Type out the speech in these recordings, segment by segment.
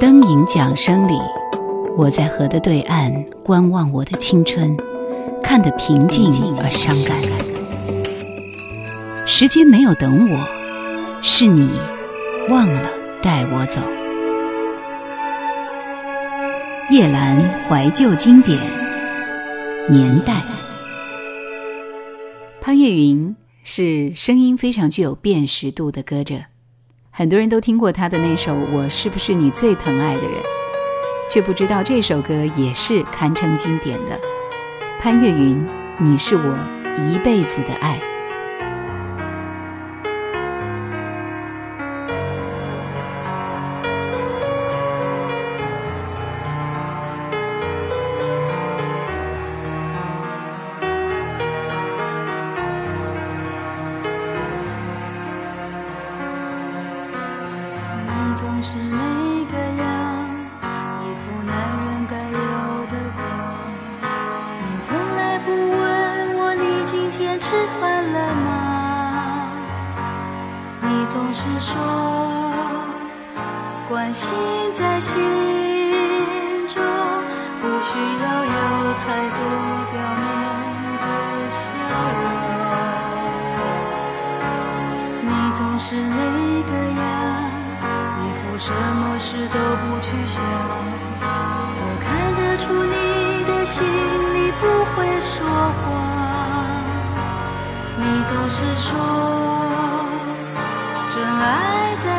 灯影桨声里，我在河的对岸观望我的青春，看得平静而伤感。时间没有等我，是你忘了带我走。夜阑怀旧经典年代，潘越云是声音非常具有辨识度的歌者，很多人都听过他的那首《我是不是你最疼爱的人》，却不知道这首歌也是堪称经典的。潘越云，你是我一辈子的爱。不会说谎。你总是说，真爱在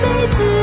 一辈子。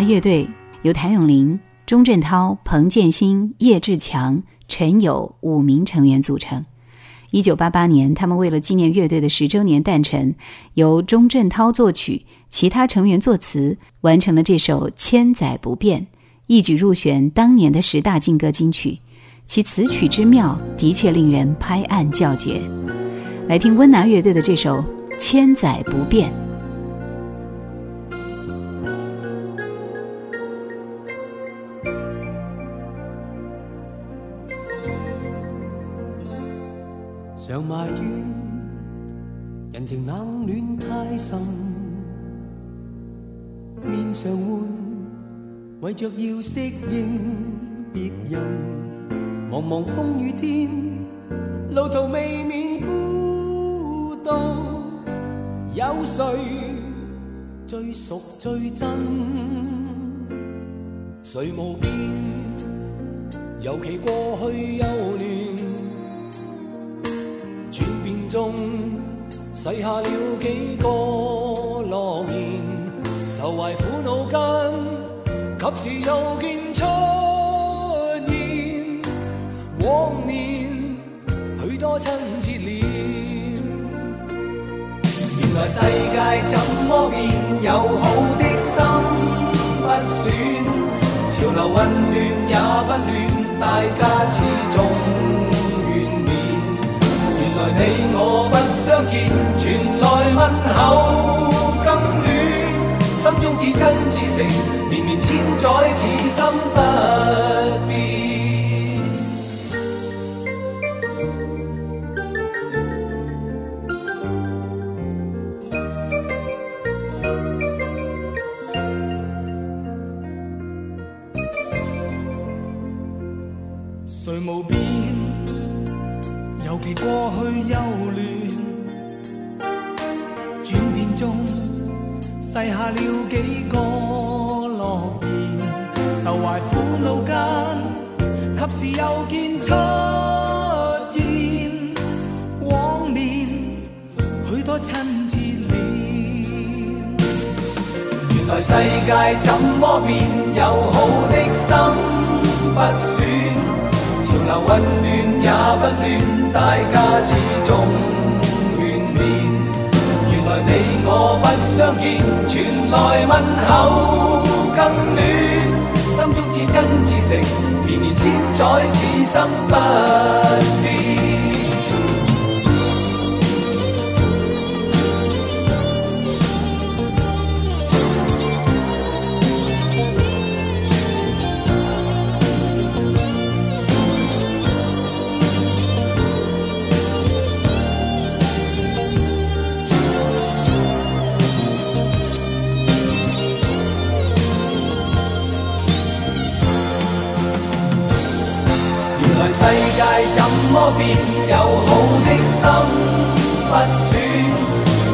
乐队由谭咏麟、钟镇涛、彭建新、叶志强、陈友五名成员组成。一九八八年，他们为了纪念乐队的十周年诞辰，由钟镇涛作曲，其他成员作词，完成了这首《千载不变》，一举入选当年的十大劲歌金曲。其词曲之妙，的确令人拍案叫绝。来听温拿乐队的这首《千载不变》。常埋怨人情冷暖太深，面上换，为着要适应别人。茫茫风雨天，路途未免孤独，有谁最熟最真？谁无变？尤其过去幼嫩。中，洗下了几个诺言，愁怀苦恼间，及时又见出现。往年许多亲切脸，原来世界怎么变？友好的心不损，潮流混乱也不乱，大家始终。你我不相见，传来问候更暖，心中至真至诚，绵绵千载，此心不变。下了几个诺言，愁怀苦恼间，及时又见出现往年许多亲切脸。原来世界怎么变？友好的心不损。潮流混乱也不乱，大家始终劝勉。你我不相见，传来问候更暖。心中至真至诚，绵绵千载，此心不变。世界怎么变？友好的心不损，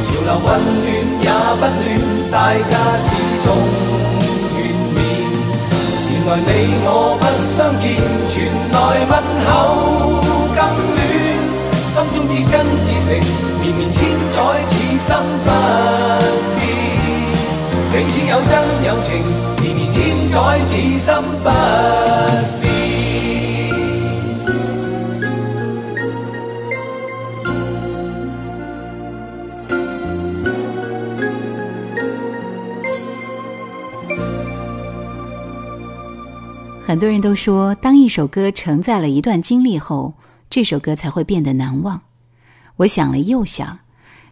潮流混乱也不乱，大家始终劝勉。原来你我不相见，传来问候更暖，心中至真至诚，绵绵千载，此心不变。彼此有真有情，绵绵千载，此心不变。很多人都说，当一首歌承载了一段经历后，这首歌才会变得难忘。我想了又想，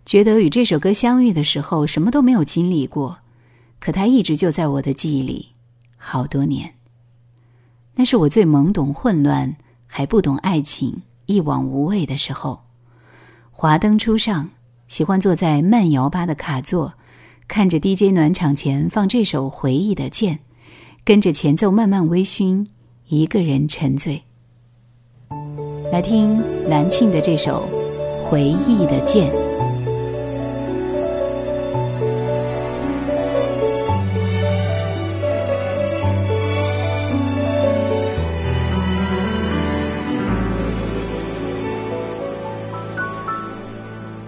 觉得与这首歌相遇的时候什么都没有经历过，可它一直就在我的记忆里，好多年。那是我最懵懂、混乱，还不懂爱情、一往无畏的时候。华灯初上，喜欢坐在慢摇吧的卡座，看着 DJ 暖场前放这首回忆的剑。跟着前奏慢慢微醺，一个人沉醉。来听蓝庆的这首《回忆的剑》。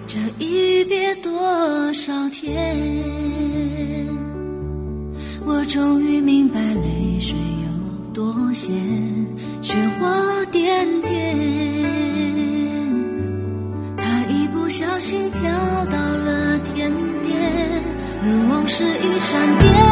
这一别多少天？我终于明白泪水有多咸，雪花点点，它一不小心飘到了天边，那往事一闪电。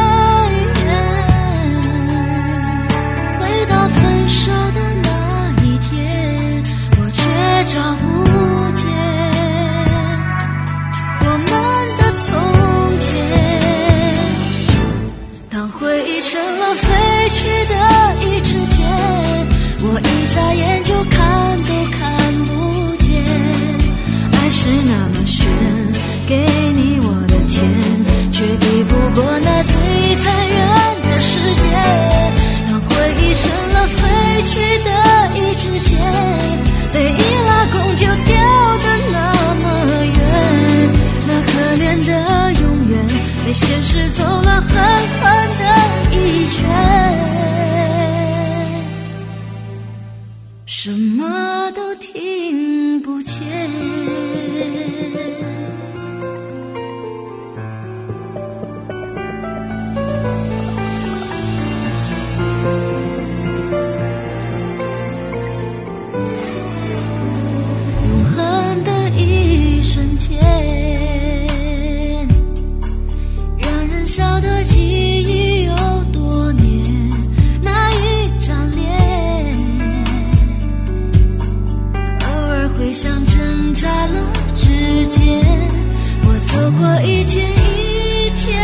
走过一天一天，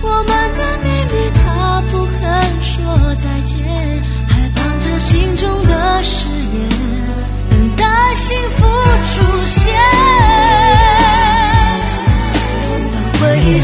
我们的秘密他不肯说再见，还绑着心中的誓言，等待幸福出现。当回忆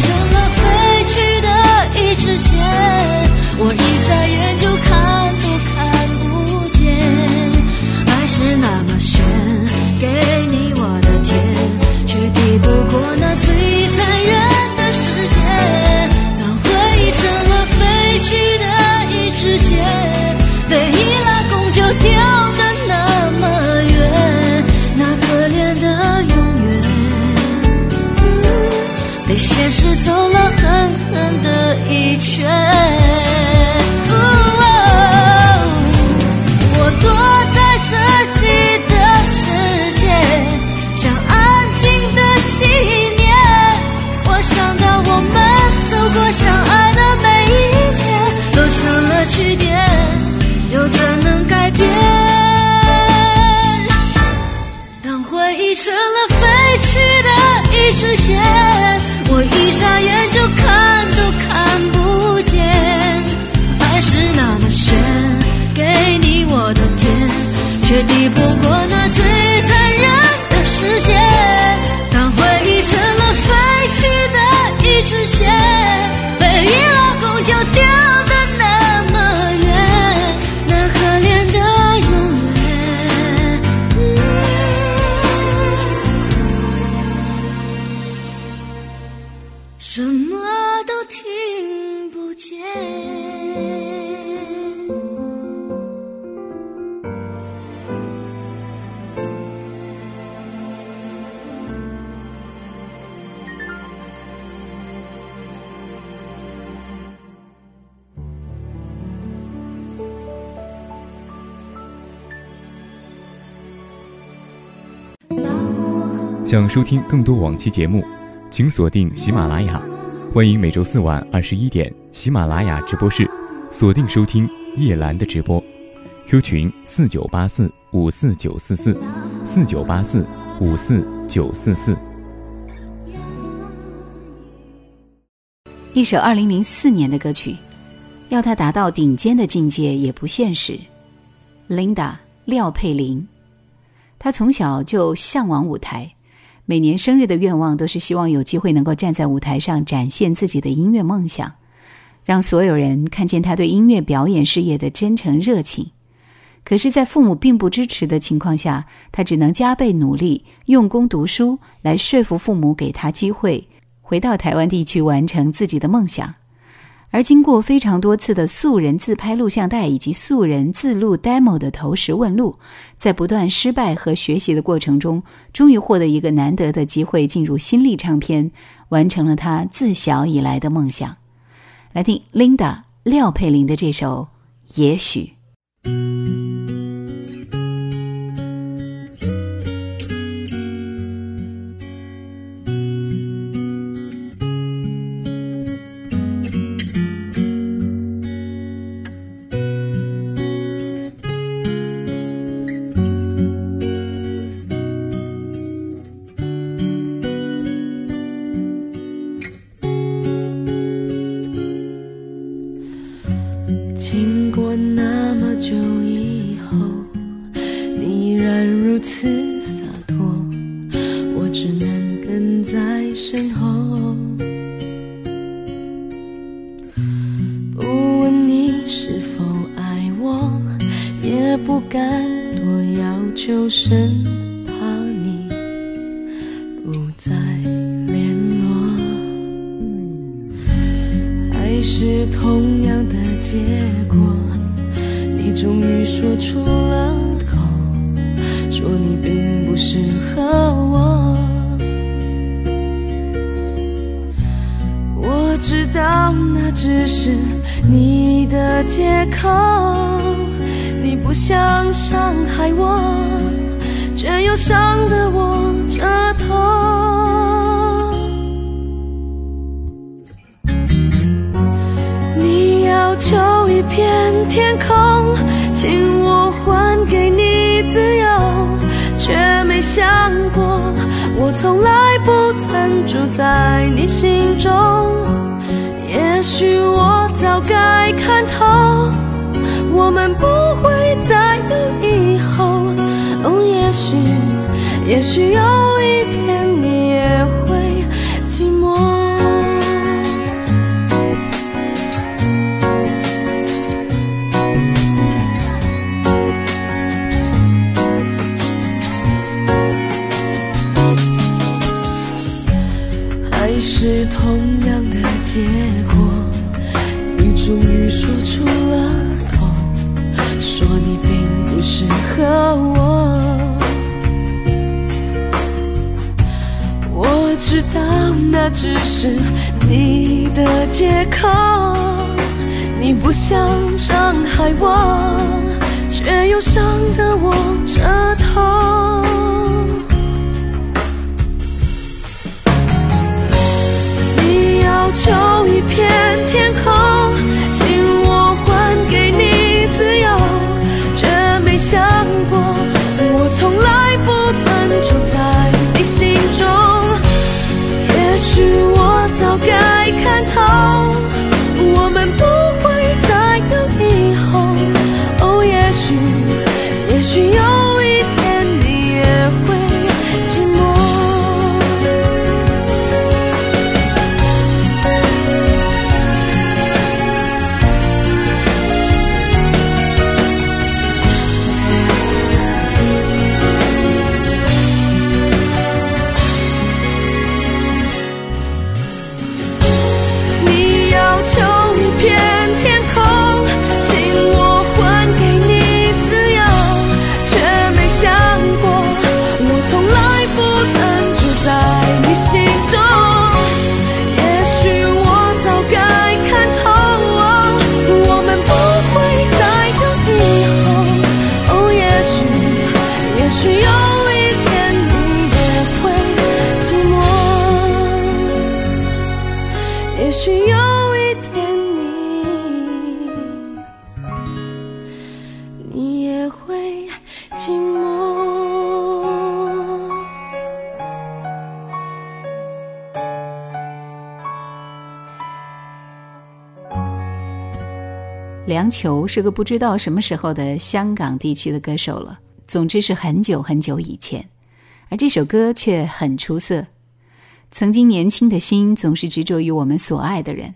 我的天，却抵不过那想收听更多往期节目，请锁定喜马拉雅。欢迎每周四晚二十一点喜马拉雅直播室锁定收听叶兰的直播。Q 群四九八四五四九四四四九八四五四九四四。一首二零零四年的歌曲，要它达到顶尖的境界也不现实。Linda 廖佩玲，她从小就向往舞台，每年生日的愿望都是希望有机会能够站在舞台上展现自己的音乐梦想，让所有人看见他对音乐表演事业的真诚热情。可是，在父母并不支持的情况下，他只能加倍努力，用功读书，来说服父母给他机会，回到台湾地区完成自己的梦想。而经过非常多次的素人自拍录像带以及素人自录 demo 的投石问路，在不断失败和学习的过程中，终于获得一个难得的机会，进入新力唱片，完成了他自小以来的梦想。来听 Linda 廖佩玲的这首《也许》。那我知道那只是你的借口，你不想伤害我，却又伤得我这痛。你要求一片天空，请我还给你自由，却没想过我从来不住在你心中。也许我早该看透，我们不会再有以后。哦，也许，也许有梁球是个不知道什么时候的香港地区的歌手了，总之是很久很久以前，而这首歌却很出色。曾经年轻的心总是执着于我们所爱的人，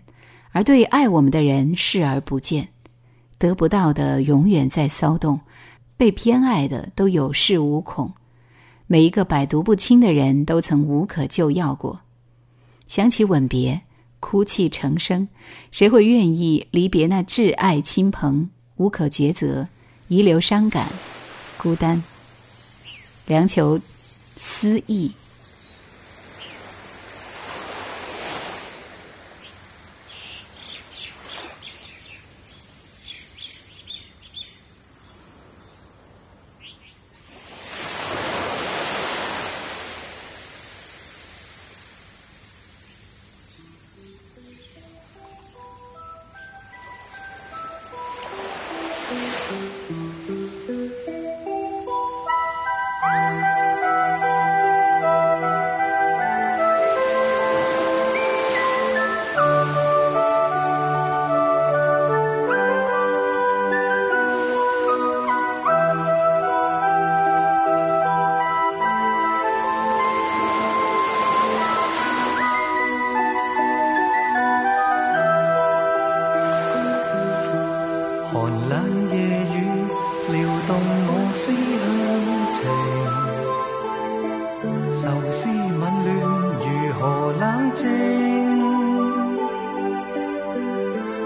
而对爱我们的人视而不见，得不到的永远在骚动，被偏爱的都有恃无恐。每一个百毒不侵的人都曾无可救药过。想起吻别，哭泣成声，谁会愿意离别那挚爱亲朋？无可抉择，遗留伤感，孤单。梁求思忆。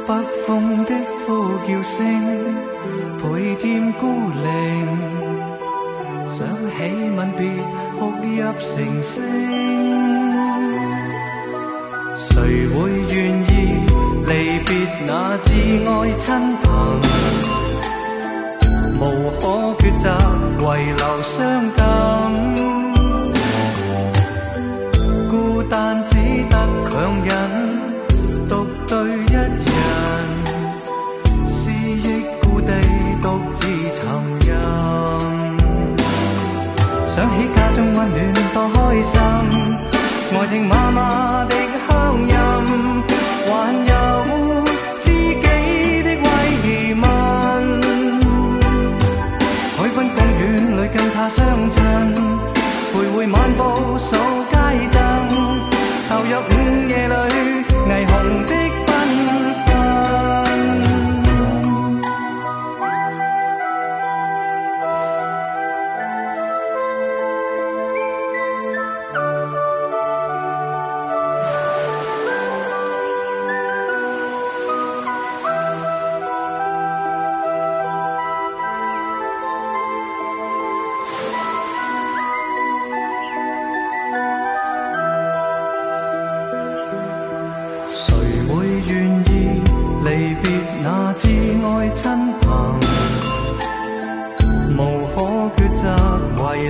北风的呼叫声倍添孤零。想起吻别哭泣成声谁会愿意离别那至爱亲朋？无可抉择遗留伤感。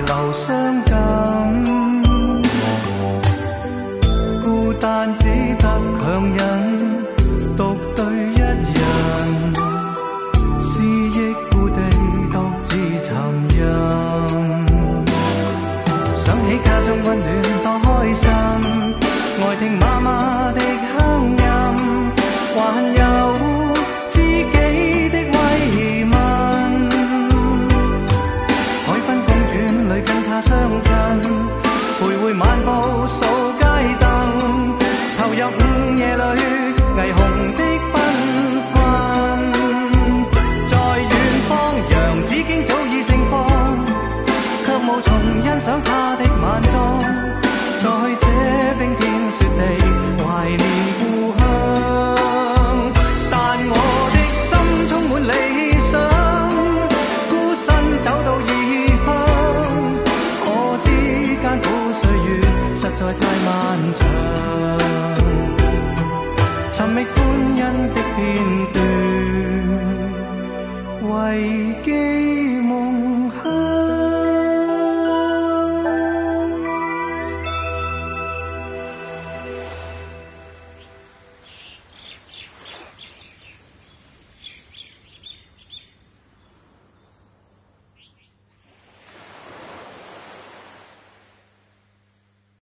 Lâu